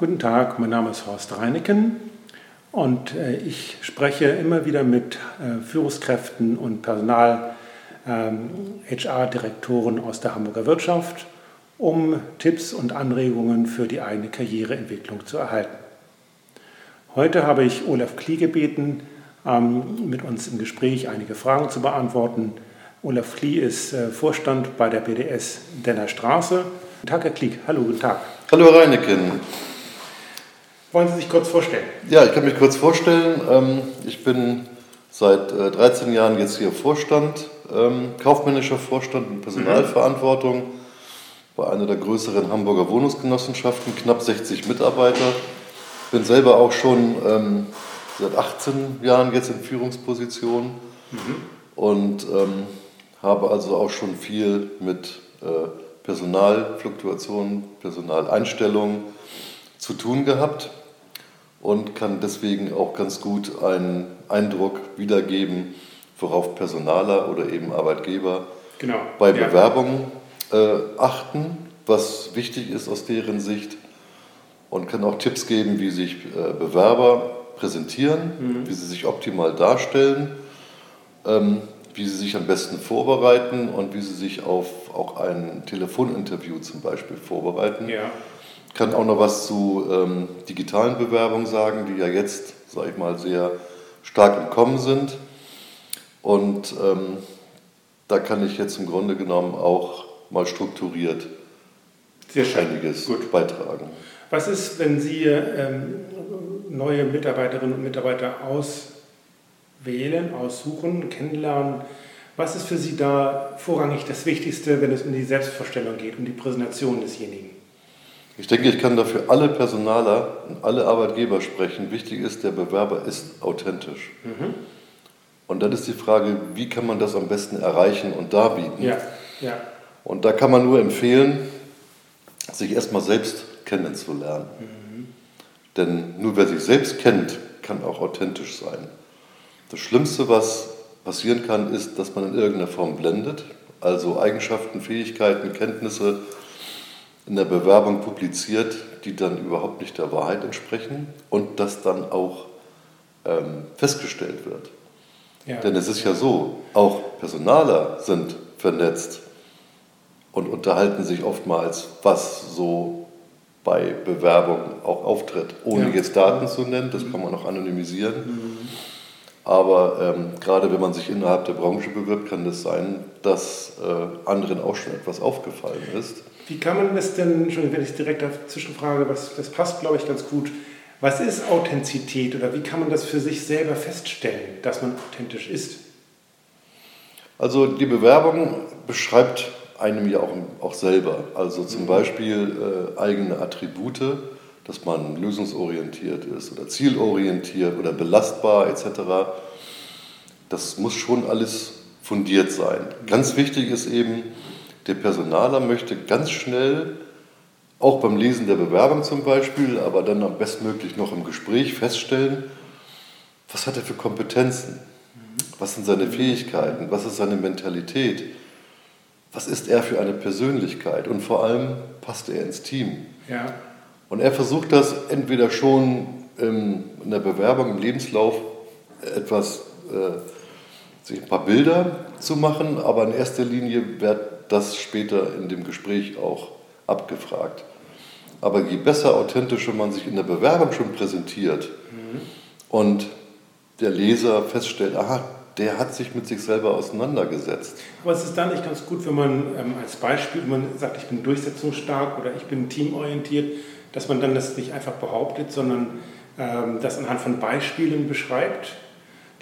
Guten Tag, mein Name ist Horst Reineken und äh, ich spreche immer wieder mit äh, Führungskräften und Personal-HR-Direktoren ähm, aus der Hamburger Wirtschaft, um Tipps und Anregungen für die eigene Karriereentwicklung zu erhalten. Heute habe ich Olaf Klie gebeten, ähm, mit uns im Gespräch einige Fragen zu beantworten. Olaf Klie ist äh, Vorstand bei der BDS Denner Straße. Guten Tag, Herr Klieg. Hallo, guten Tag. Hallo, Reineken. Wollen Sie sich kurz vorstellen? Ja, ich kann mich kurz vorstellen. Ähm, ich bin seit 13 äh, Jahren jetzt hier Vorstand, ähm, kaufmännischer Vorstand und Personalverantwortung bei einer der größeren Hamburger Wohnungsgenossenschaften, knapp 60 Mitarbeiter. Bin selber auch schon ähm, seit 18 Jahren jetzt in Führungsposition mhm. und habe also auch schon viel mit äh, Personalfluktuationen, Personaleinstellungen zu tun gehabt und kann deswegen auch ganz gut einen Eindruck wiedergeben, worauf Personaler oder eben Arbeitgeber genau. bei ja. Bewerbungen äh, achten, was wichtig ist aus deren Sicht und kann auch Tipps geben, wie sich äh, Bewerber präsentieren, mhm. wie sie sich optimal darstellen, ähm, wie sie sich am besten vorbereiten und wie sie sich auf auch ein Telefoninterview zum Beispiel vorbereiten. Ja kann auch noch was zu ähm, digitalen Bewerbungen sagen, die ja jetzt, sage ich mal, sehr stark im Kommen sind. Und ähm, da kann ich jetzt im Grunde genommen auch mal strukturiert einiges Gut. beitragen. Was ist, wenn Sie ähm, neue Mitarbeiterinnen und Mitarbeiter auswählen, aussuchen, kennenlernen? Was ist für Sie da vorrangig das Wichtigste, wenn es um die Selbstvorstellung geht, um die Präsentation desjenigen? Ich denke, ich kann dafür alle Personaler und alle Arbeitgeber sprechen. Wichtig ist, der Bewerber ist authentisch. Mhm. Und dann ist die Frage, wie kann man das am besten erreichen und darbieten? Ja. Ja. Und da kann man nur empfehlen, sich erstmal selbst kennenzulernen. Mhm. Denn nur wer sich selbst kennt, kann auch authentisch sein. Das Schlimmste, was passieren kann, ist, dass man in irgendeiner Form blendet, also Eigenschaften, Fähigkeiten, Kenntnisse in der Bewerbung publiziert, die dann überhaupt nicht der Wahrheit entsprechen und das dann auch ähm, festgestellt wird. Ja. Denn es ist ja so, auch Personaler sind vernetzt und unterhalten sich oftmals, was so bei Bewerbungen auch auftritt, ohne ja. jetzt Daten zu nennen, das kann man auch anonymisieren. Mhm. Aber ähm, gerade wenn man sich innerhalb der Branche bewirbt, kann es das sein, dass äh, anderen auch schon etwas aufgefallen ist. Wie kann man das denn, schon wenn ich direkt dazwischen frage, was, das passt, glaube ich, ganz gut. Was ist Authentizität oder wie kann man das für sich selber feststellen, dass man authentisch ist? Also die Bewerbung beschreibt einem ja auch, auch selber. Also zum mhm. Beispiel äh, eigene Attribute, dass man lösungsorientiert ist oder zielorientiert oder belastbar etc. Das muss schon alles fundiert sein. Ganz wichtig ist eben, der Personaler möchte ganz schnell, auch beim Lesen der Bewerbung zum Beispiel, aber dann am bestmöglich noch im Gespräch feststellen, was hat er für Kompetenzen, was sind seine Fähigkeiten, was ist seine Mentalität, was ist er für eine Persönlichkeit und vor allem passt er ins Team. Ja. Und er versucht das entweder schon in der Bewerbung, im Lebenslauf etwas, äh, sich ein paar Bilder zu machen, aber in erster Linie wird das später in dem Gespräch auch abgefragt. Aber je besser, authentischer man sich in der Bewerbung schon präsentiert mhm. und der Leser feststellt, aha, der hat sich mit sich selber auseinandergesetzt. Aber es ist da nicht ganz gut, wenn man ähm, als Beispiel, wenn man sagt, ich bin durchsetzungsstark oder ich bin teamorientiert, dass man dann das nicht einfach behauptet, sondern ähm, das anhand von Beispielen beschreibt,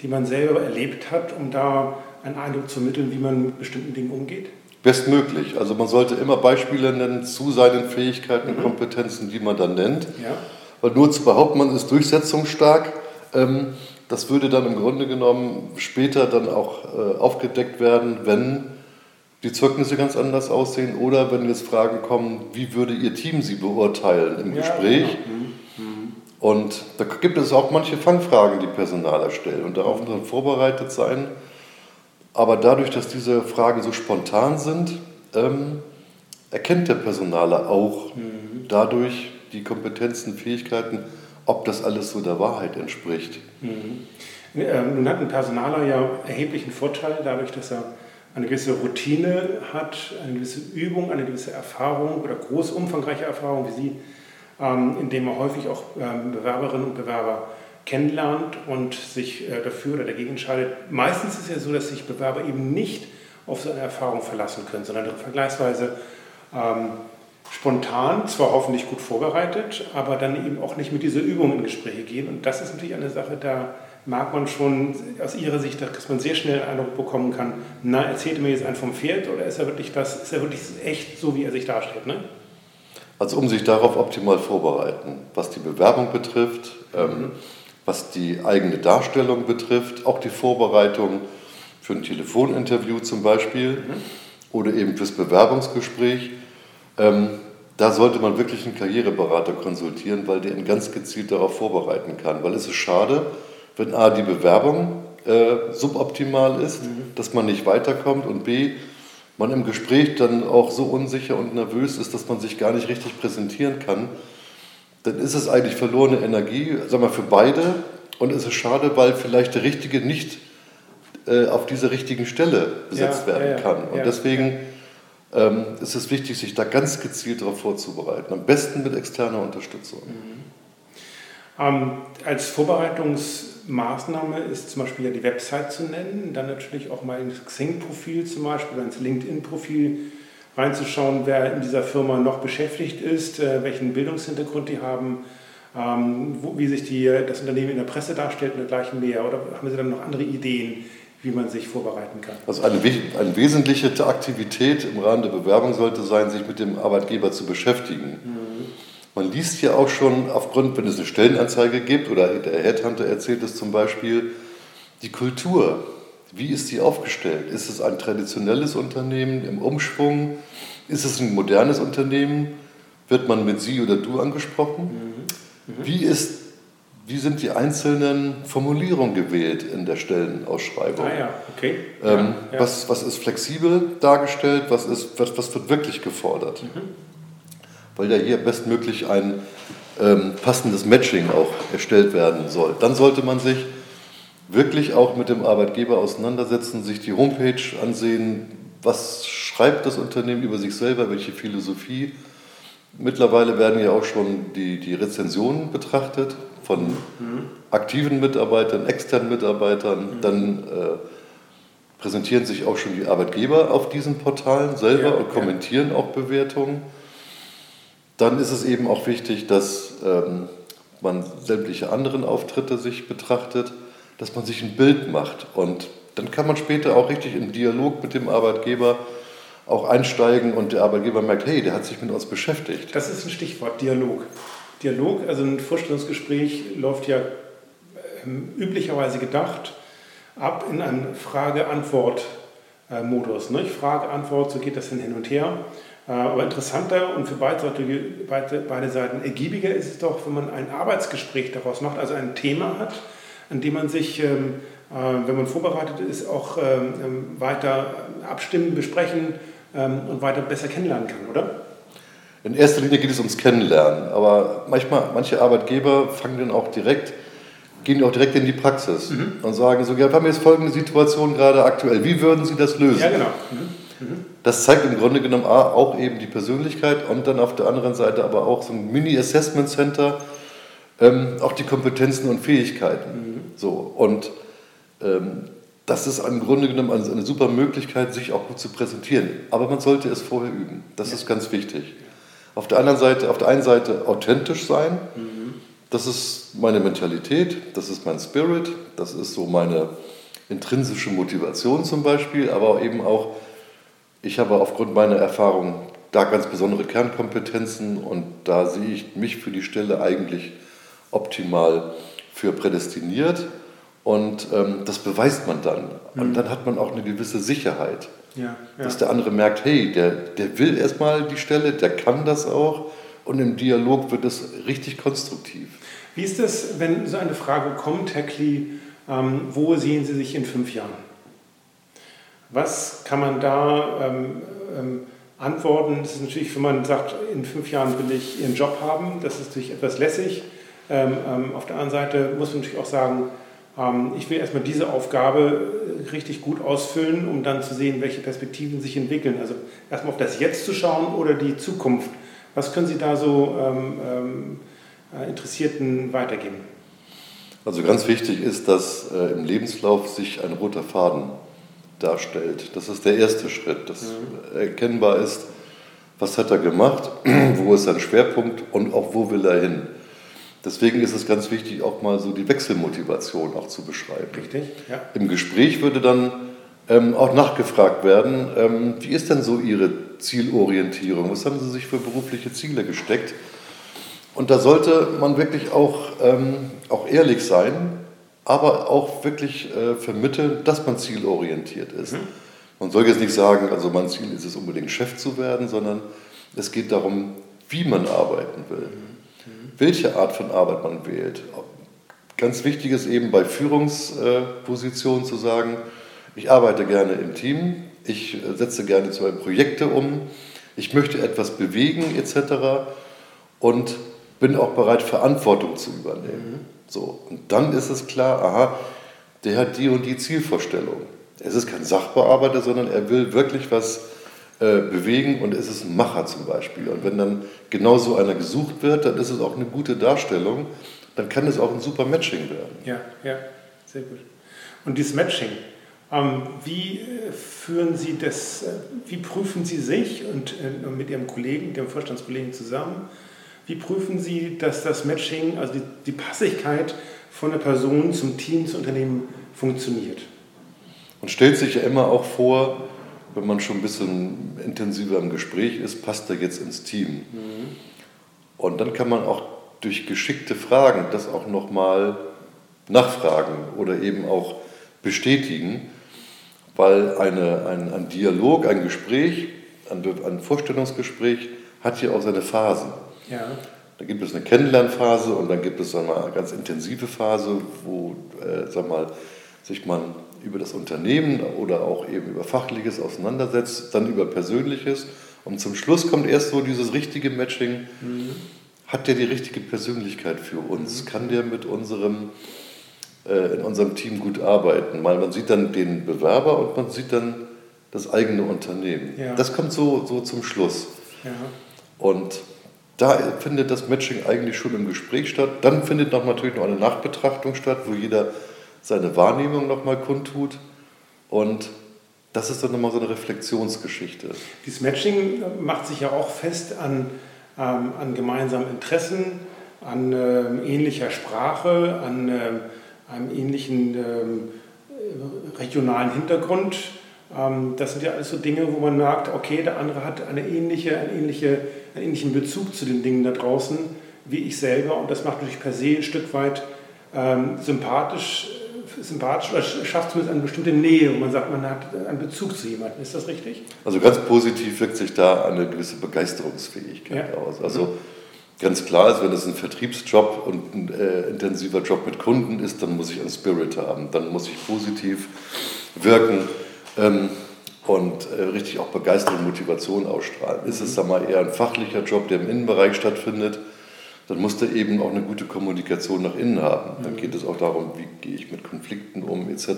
die man selber erlebt hat, um da einen Eindruck zu vermitteln, wie man mit bestimmten Dingen umgeht? Bestmöglich. Also man sollte immer Beispiele nennen zu seinen Fähigkeiten und mhm. Kompetenzen, die man dann nennt. Ja. Weil nur zu behaupten, man ist durchsetzungsstark, ähm, das würde dann im Grunde genommen später dann auch äh, aufgedeckt werden, wenn die Zeugnisse ganz anders aussehen oder wenn jetzt Fragen kommen, wie würde Ihr Team Sie beurteilen im ja, Gespräch. Genau. Mhm. mhm. Und da gibt es auch manche Fangfragen, die Personal erstellen und darauf dann vorbereitet sein aber dadurch, dass diese Fragen so spontan sind, ähm, erkennt der Personaler auch mhm. dadurch, die Kompetenzen, Fähigkeiten, ob das alles so der Wahrheit entspricht. Mhm. Ähm, nun hat ein Personaler ja erheblichen Vorteil dadurch, dass er eine gewisse Routine hat, eine gewisse Übung, eine gewisse Erfahrung oder groß umfangreiche Erfahrung wie Sie, ähm, indem er häufig auch ähm, Bewerberinnen und Bewerber kennenlernt und sich äh, dafür oder dagegen entscheidet. Meistens ist es ja so, dass sich Bewerber eben nicht auf so eine Erfahrung verlassen können, sondern vergleichsweise ähm, spontan, zwar hoffentlich gut vorbereitet, aber dann eben auch nicht mit dieser Übung in Gespräche gehen. Und das ist natürlich eine Sache, da mag man schon aus Ihrer Sicht, dass man sehr schnell einen Eindruck bekommen kann, na, erzählt mir jetzt ein vom Pferd oder ist er wirklich das, ist er wirklich echt so, wie er sich darstellt? Ne? Also um sich darauf optimal vorbereiten, was die Bewerbung betrifft, ähm, mhm. Was die eigene Darstellung betrifft, auch die Vorbereitung für ein Telefoninterview zum Beispiel mhm. oder eben fürs Bewerbungsgespräch. Ähm, da sollte man wirklich einen Karriereberater konsultieren, weil der ihn ganz gezielt darauf vorbereiten kann. Weil es ist schade, wenn A, die Bewerbung äh, suboptimal ist, mhm. dass man nicht weiterkommt und B, man im Gespräch dann auch so unsicher und nervös ist, dass man sich gar nicht richtig präsentieren kann, dann ist es eigentlich verlorene Energie, sag mal, für beide und es ist schade, weil vielleicht der Richtige nicht äh, auf dieser richtigen Stelle besetzt ja, werden ja, kann. Und ja, deswegen ähm, ist es wichtig, sich da ganz gezielt darauf vorzubereiten. Am besten mit externer Unterstützung. Mhm. Ähm, als Vorbereitungsmaßnahme ist zum Beispiel ja die Website zu nennen, dann natürlich auch mal ins Xing-Profil zum Beispiel oder ins LinkedIn-Profil reinzuschauen, wer in dieser Firma noch beschäftigt ist, äh, welchen Bildungshintergrund die haben, ähm, wie sich die, das Unternehmen in der Presse darstellt und dergleichen mehr. Oder haben Sie dann noch andere Ideen, wie man sich vorbereiten kann? Also eine, eine wesentliche Aktivität im Rahmen der Bewerbung sollte sein, sich mit dem Arbeitgeber zu beschäftigen. Mhm. Man liest ja auch schon aufgrund, wenn es eine Stellenanzeige gibt oder der Headhunter erzählt es zum Beispiel, die Kultur. Wie ist die aufgestellt? Ist es ein traditionelles Unternehmen im Umschwung? Ist es ein modernes Unternehmen? Wird man mit Sie oder Du angesprochen? Mhm. Mhm. Wie, ist, wie sind die einzelnen Formulierungen gewählt in der Stellenausschreibung? Ah ja, okay. Ähm, ja, ja. Was, was ist flexibel dargestellt? Was, ist, was, was wird wirklich gefordert? Mhm weil ja hier bestmöglich ein ähm, passendes Matching auch erstellt werden soll. Dann sollte man sich wirklich auch mit dem Arbeitgeber auseinandersetzen, sich die Homepage ansehen, was schreibt das Unternehmen über sich selber, welche Philosophie. Mittlerweile werden ja auch schon die, die Rezensionen betrachtet von mhm. aktiven Mitarbeitern, externen Mitarbeitern. Mhm. Dann äh, präsentieren sich auch schon die Arbeitgeber auf diesen Portalen selber ja, und kommentieren auch Bewertungen. Dann ist es eben auch wichtig, dass ähm, man sämtliche anderen Auftritte sich betrachtet, dass man sich ein Bild macht. Und dann kann man später auch richtig in Dialog mit dem Arbeitgeber auch einsteigen und der Arbeitgeber merkt, hey, der hat sich mit uns beschäftigt. Das ist ein Stichwort, Dialog. Dialog, also ein Vorstellungsgespräch läuft ja ähm, üblicherweise gedacht ab in einen Frage-Antwort-Modus. Ne? Frage-Antwort, so geht das dann hin und her. Äh, aber interessanter und für beide, beide Seiten ergiebiger ist es doch, wenn man ein Arbeitsgespräch daraus macht, also ein Thema hat, an dem man sich, ähm, äh, wenn man vorbereitet ist, auch ähm, ähm, weiter abstimmen, besprechen und weiter besser kennenlernen kann, oder? In erster Linie geht es ums Kennenlernen, aber manchmal, manche Arbeitgeber fangen dann auch direkt, gehen auch direkt in die Praxis mhm. und sagen so, ja, wir haben jetzt folgende Situation gerade aktuell, wie würden Sie das lösen? Ja, genau. Mhm. Das zeigt im Grunde genommen auch eben die Persönlichkeit und dann auf der anderen Seite aber auch so ein Mini-Assessment Center, ähm, auch die Kompetenzen und Fähigkeiten. So, und ähm, das ist im Grunde genommen eine, eine, super Möglichkeit, sich auch gut zu präsentieren. Aber man sollte es vorher üben. Das ja. ist ganz wichtig. Auf der anderen Seite, auf der einen Seite authentisch sein. Mhm. Das ist meine Mentalität, das ist mein Spirit, das ist so meine intrinsische Motivation zum Beispiel, aber eben auch ich habe aufgrund meiner Erfahrung da ganz besondere Kernkompetenzen und da sehe ich mich für die Stelle eigentlich optimal für prädestiniert und ähm, das beweist man dann. Mhm. Und dann hat man auch eine gewisse Sicherheit, ja, ja. dass der andere merkt, hey, der, der will erstmal die Stelle, der kann das auch und im Dialog wird es richtig konstruktiv. Wie ist es, wenn so eine Frage kommt, Herr Klee, ähm, wo sehen Sie sich in fünf Jahren? Was kann man da ähm, ähm, Antworten. Das ist natürlich, wenn man sagt, in fünf Jahren will ich Ihren Job haben, das ist natürlich etwas lässig. Ähm, ähm, auf der anderen Seite muss man natürlich auch sagen, ähm, ich will erstmal diese Aufgabe äh, richtig gut ausfüllen, um dann zu sehen, welche Perspektiven sich entwickeln. Also erstmal auf das Jetzt zu schauen oder die Zukunft. Was können Sie da so ähm, ähm, äh, Interessierten weitergeben? Also ganz wichtig ist, dass äh, im Lebenslauf sich ein roter Faden darstellt. Das ist der erste Schritt, dass mhm. erkennbar ist, was hat er gemacht, wo ist sein Schwerpunkt und auch wo will er hin. Deswegen ist es ganz wichtig, auch mal so die Wechselmotivation auch zu beschreiben. Richtig, ja. Im Gespräch würde dann ähm, auch nachgefragt werden, ähm, wie ist denn so Ihre Zielorientierung? Was haben Sie sich für berufliche Ziele gesteckt? Und da sollte man wirklich auch, ähm, auch ehrlich sein, aber auch wirklich äh, vermitteln, dass man zielorientiert ist. Mhm. Man soll jetzt nicht sagen, also mein Ziel ist es unbedingt Chef zu werden, sondern es geht darum, wie man arbeiten will, mhm. Welche Art von Arbeit man wählt. Ganz wichtig ist eben bei Führungspositionen zu sagen, ich arbeite gerne im Team, ich äh, setze gerne zwei Projekte um, ich möchte etwas bewegen etc. Und bin auch bereit, Verantwortung zu übernehmen. Mhm. So, und dann ist es klar, aha, der hat die und die Zielvorstellung. Es ist kein Sachbearbeiter, sondern er will wirklich was äh, bewegen und es ist ein Macher zum Beispiel. Und wenn dann genau so einer gesucht wird, dann ist es auch eine gute Darstellung, dann kann es auch ein super Matching werden. Ja, ja, sehr gut. Und dieses Matching, ähm, wie äh, führen Sie das, äh, wie prüfen Sie sich und äh, mit Ihrem Kollegen, dem Vorstandskollegen zusammen, wie prüfen Sie, dass das Matching, also die, die Passigkeit von der Person zum Team, zum Unternehmen funktioniert? Man stellt sich ja immer auch vor, wenn man schon ein bisschen intensiver im Gespräch ist, passt er jetzt ins Team. Mhm. Und dann kann man auch durch geschickte Fragen das auch nochmal nachfragen oder eben auch bestätigen, weil eine, ein, ein Dialog, ein Gespräch, ein, ein Vorstellungsgespräch hat ja auch seine Phasen. Ja. Da gibt es eine Kennenlernphase und dann gibt es eine ganz intensive Phase, wo äh, sag mal, sich man über das Unternehmen oder auch eben über Fachliches auseinandersetzt, dann über Persönliches und zum Schluss kommt erst so dieses richtige Matching. Mhm. Hat der die richtige Persönlichkeit für uns? Mhm. Kann der mit unserem, äh, in unserem Team gut arbeiten? Weil man sieht dann den Bewerber und man sieht dann das eigene Unternehmen. Ja. Das kommt so, so zum Schluss. Ja. Und da findet das Matching eigentlich schon im Gespräch statt. Dann findet noch natürlich noch eine Nachbetrachtung statt, wo jeder seine Wahrnehmung nochmal kundtut. Und das ist dann nochmal so eine Reflexionsgeschichte. Dieses Matching macht sich ja auch fest an, ähm, an gemeinsamen Interessen, an ähm, ähnlicher Sprache, an ähm, einem ähnlichen ähm, regionalen Hintergrund. Ähm, das sind ja alles so Dinge, wo man merkt, okay, der andere hat eine ähnliche, eine ähnliche, einen ähnlichen Bezug zu den Dingen da draußen wie ich selber und das macht natürlich per se ein Stück weit ähm, sympathisch, sympathisch oder schafft zumindest eine bestimmte Nähe und man sagt, man hat einen Bezug zu jemandem. Ist das richtig? Also ganz positiv wirkt sich da eine gewisse Begeisterungsfähigkeit ja. aus. Also ganz klar ist, wenn es ein Vertriebsjob und ein äh, intensiver Job mit Kunden ist, dann muss ich einen Spirit haben, dann muss ich positiv wirken ähm, und äh, richtig auch Begeisterung und Motivation ausstrahlen. Ist es, sag mal, eher ein fachlicher Job, der im Innenbereich stattfindet, dann muss der eben auch eine gute Kommunikation nach innen haben. Dann geht es auch darum, wie gehe ich mit Konflikten um, etc.,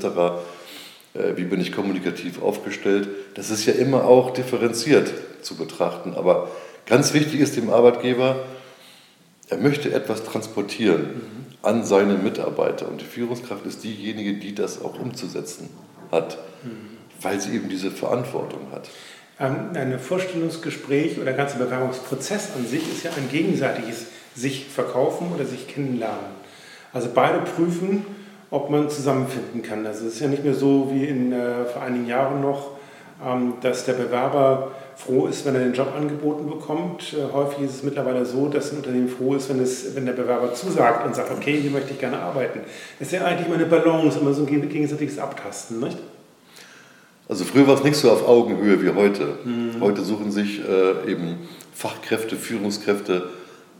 äh, wie bin ich kommunikativ aufgestellt. Das ist ja immer auch differenziert zu betrachten. Aber ganz wichtig ist dem Arbeitgeber, er möchte etwas transportieren mhm. an seine Mitarbeiter. Und die Führungskraft ist diejenige, die das auch umzusetzen hat. Mhm weil sie eben diese Verantwortung hat. Ähm, ein Vorstellungsgespräch oder der ganze Bewerbungsprozess an sich ist ja ein gegenseitiges sich verkaufen oder sich kennenlernen. Also beide prüfen, ob man zusammenfinden kann. Also es ist ja nicht mehr so wie in, äh, vor einigen Jahren noch, ähm, dass der Bewerber froh ist, wenn er den Job angeboten bekommt. Äh, häufig ist es mittlerweile so, dass ein Unternehmen froh ist, wenn, es, wenn der Bewerber zusagt und sagt, okay, hier möchte ich gerne arbeiten. Es ist ja eigentlich immer eine Balance, immer so ein gegenseitiges Abtasten, nicht? Also früher war es nicht so auf Augenhöhe wie heute. Mhm. Heute suchen sich äh, eben Fachkräfte, Führungskräfte,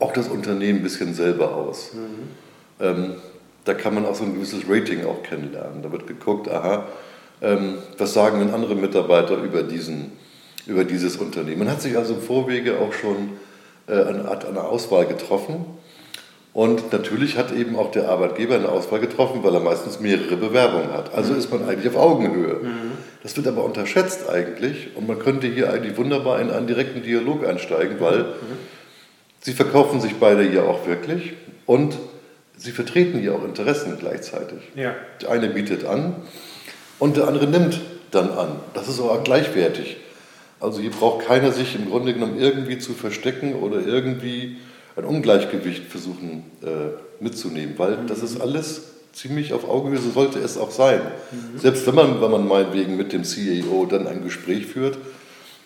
auch das Unternehmen ein bisschen selber aus. Mhm. Ähm, da kann man auch so ein gewisses Rating auch kennenlernen. Da wird geguckt, aha, ähm, was sagen denn andere Mitarbeiter über diesen über dieses Unternehmen. Man hat sich also im Vorwege auch schon äh, eine Art eine Auswahl getroffen. Und natürlich hat eben auch der Arbeitgeber eine Auswahl getroffen, weil er meistens mehrere Bewerbungen hat. Also ist man eigentlich auf Augenhöhe. Mhm. Das wird aber unterschätzt eigentlich und man könnte hier eigentlich wunderbar in einen direkten Dialog einsteigen, weil mhm. Sie verkaufen sich beide hier auch wirklich und sie vertreten hier auch Interessen gleichzeitig. Ja. Der eine bietet an und der andere nimmt dann an. Das ist auch gleichwertig. Also hier braucht keiner sich im Grunde genommen irgendwie zu verstecken oder irgendwie ein Ungleichgewicht versuchen äh, mitzunehmen, weil mhm. das ist alles ziemlich auf Augenhöhe, so sollte es auch sein. Mhm. Selbst wenn man, wenn man meinetwegen mit dem CEO dann ein Gespräch führt,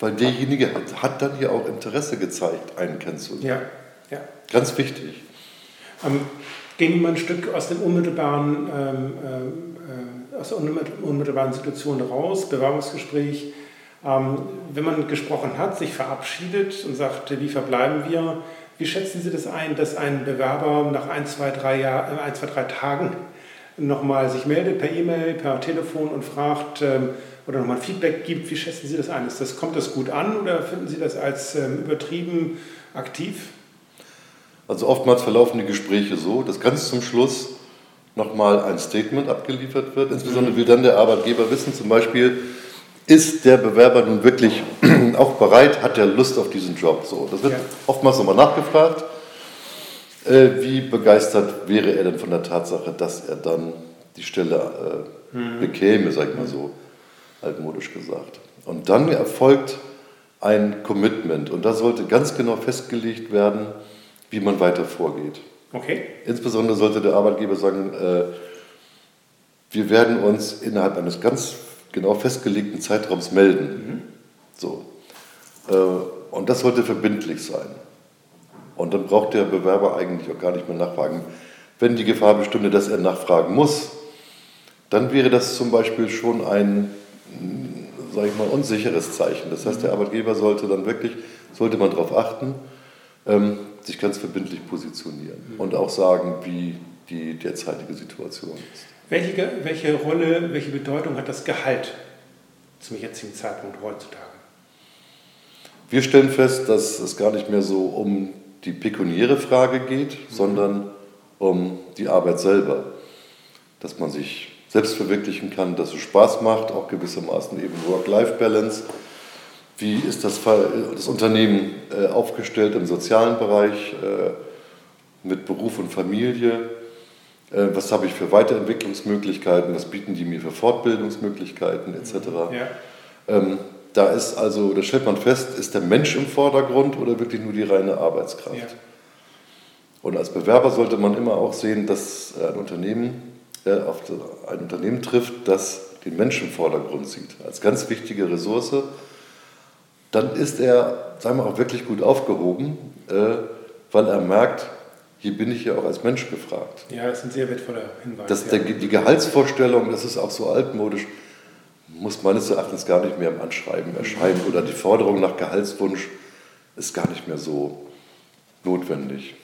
weil derjenige hat, dann hier auch Interesse gezeigt, einen kennenzulernen. Ja. Ja. Ganz wichtig. Ähm, gehen wir ein Stück aus dem unmittelbaren, ähm, äh, aus der unmittelbaren Situation raus, Bewerbungsgespräch. Ähm, wenn man gesprochen hat, sich verabschiedet und sagt, wie verbleiben wir, wie schätzen Sie das ein, dass ein Bewerber nach ein, zwei, drei, Jahr, äh, ein, zwei, drei Tagen nochmal sich meldet per E-Mail, per Telefon und fragt ähm, oder nochmal Feedback gibt? Wie schätzen Sie das ein? Ist das, kommt das gut an oder finden Sie das als ähm, übertrieben aktiv? Also oftmals verlaufen die Gespräche so, dass ganz zum Schluss nochmal ein Statement abgeliefert wird. Insbesondere mhm. will dann der Arbeitgeber wissen, zum Beispiel, ist der Bewerber nun wirklich auch bereit, hat er Lust auf diesen Job? So, das wird ja. oftmals nochmal nachgefragt. Äh, wie begeistert wäre er denn von der Tatsache, dass er dann die Stelle äh, mhm. bekäme, sag ich mal so, altmodisch gesagt. Und dann erfolgt ein Commitment und da sollte ganz genau festgelegt werden, wie man weiter vorgeht. Okay. Insbesondere sollte der Arbeitgeber sagen, äh, wir werden uns innerhalb eines ganz genau festgelegten Zeitraums melden. Mhm. So. Äh, und das sollte verbindlich sein. Und dann braucht der Bewerber eigentlich auch gar nicht mehr nachfragen. Wenn die Gefahr bestünde, dass er nachfragen muss, dann wäre das zum Beispiel schon ein, sage ich mal, unsicheres Zeichen. Das heißt, der Arbeitgeber sollte dann wirklich, sollte man darauf achten, ähm, sich ganz verbindlich positionieren mhm. und auch sagen, wie die derzeitige Situation ist. Welche, welche Rolle, welche Bedeutung hat das Gehalt zum jetzigen Zeitpunkt heutzutage? Wir stellen fest, dass es gar nicht mehr so um die pekuniäre Frage geht, mhm. sondern um die Arbeit selber. Dass man sich selbst verwirklichen kann, dass es Spaß macht, auch gewissermaßen eben Work-Life-Balance. Wie ist das, das Unternehmen äh, aufgestellt im sozialen Bereich äh, mit Beruf und Familie? Äh, was habe ich für Weiterentwicklungsmöglichkeiten, was bieten die mir für Fortbildungsmöglichkeiten etc. Ja. Ähm, da ist also, da stellt man fest, ist der Mensch im Vordergrund oder wirklich nur die reine Arbeitskraft. Ja. Und als Bewerber sollte man immer auch sehen, dass ein Unternehmen äh, auf ein Unternehmen trifft, das den Menschen im Vordergrund sieht, als ganz wichtige Ressource. Dann ist er, sagen wir auch wirklich gut aufgehoben, äh, weil er merkt, hier bin ich ja auch als Mensch gefragt. Ja, das ist ein sehr wertvoller Hinweis. Das, ja. der, die Gehaltsvorstellung, das ist auch so altmodisch, muss meines Erachtens gar nicht mehr im Anschreiben erscheinen oder die Forderung nach Gehaltswunsch ist gar nicht mehr so notwendig.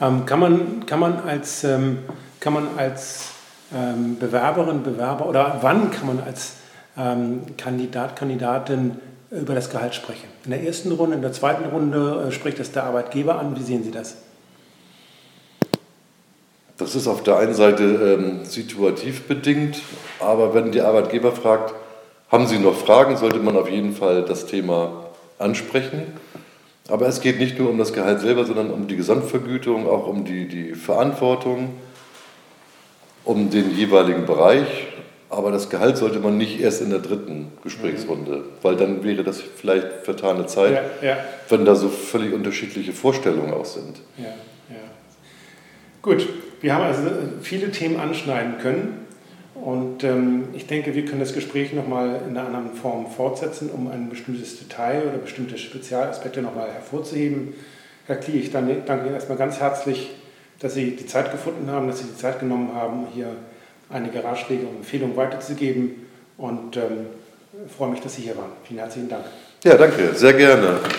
Ähm, kann, man, kann man als, ähm, kann man als ähm, Bewerberin, Bewerber oder wann kann man als ähm, Kandidat, Kandidatin über das Gehalt sprechen? In der ersten Runde, in der zweiten Runde äh, spricht das der Arbeitgeber an. Wie sehen Sie das? Das ist auf der einen Seite ähm, situativ bedingt, aber wenn die Arbeitgeber fragt, haben Sie noch Fragen, sollte man auf jeden Fall das Thema ansprechen. Aber es geht nicht nur um das Gehalt selber, sondern um die Gesamtvergütung, auch um die, die Verantwortung, um den jeweiligen Bereich. Aber das Gehalt sollte man nicht erst in der dritten Gesprächsrunde, weil dann wäre das vielleicht vertane Zeit, ja, ja. wenn da so völlig unterschiedliche Vorstellungen auch sind. Ja, Gut, wir haben also viele Themen anschneiden können und ähm, ich denke, wir können das Gespräch nochmal in einer anderen Form fortsetzen, um ein bestimmtes Detail oder bestimmte Spezialaspekte nochmal hervorzuheben. Herr Klie, ich danke Ihnen erstmal ganz herzlich, dass Sie die Zeit gefunden haben, dass Sie die Zeit genommen haben, hier einige Ratschläge und Empfehlungen weiterzugeben und ähm, freue mich, dass Sie hier waren. Vielen herzlichen Dank. Ja, danke, sehr gerne.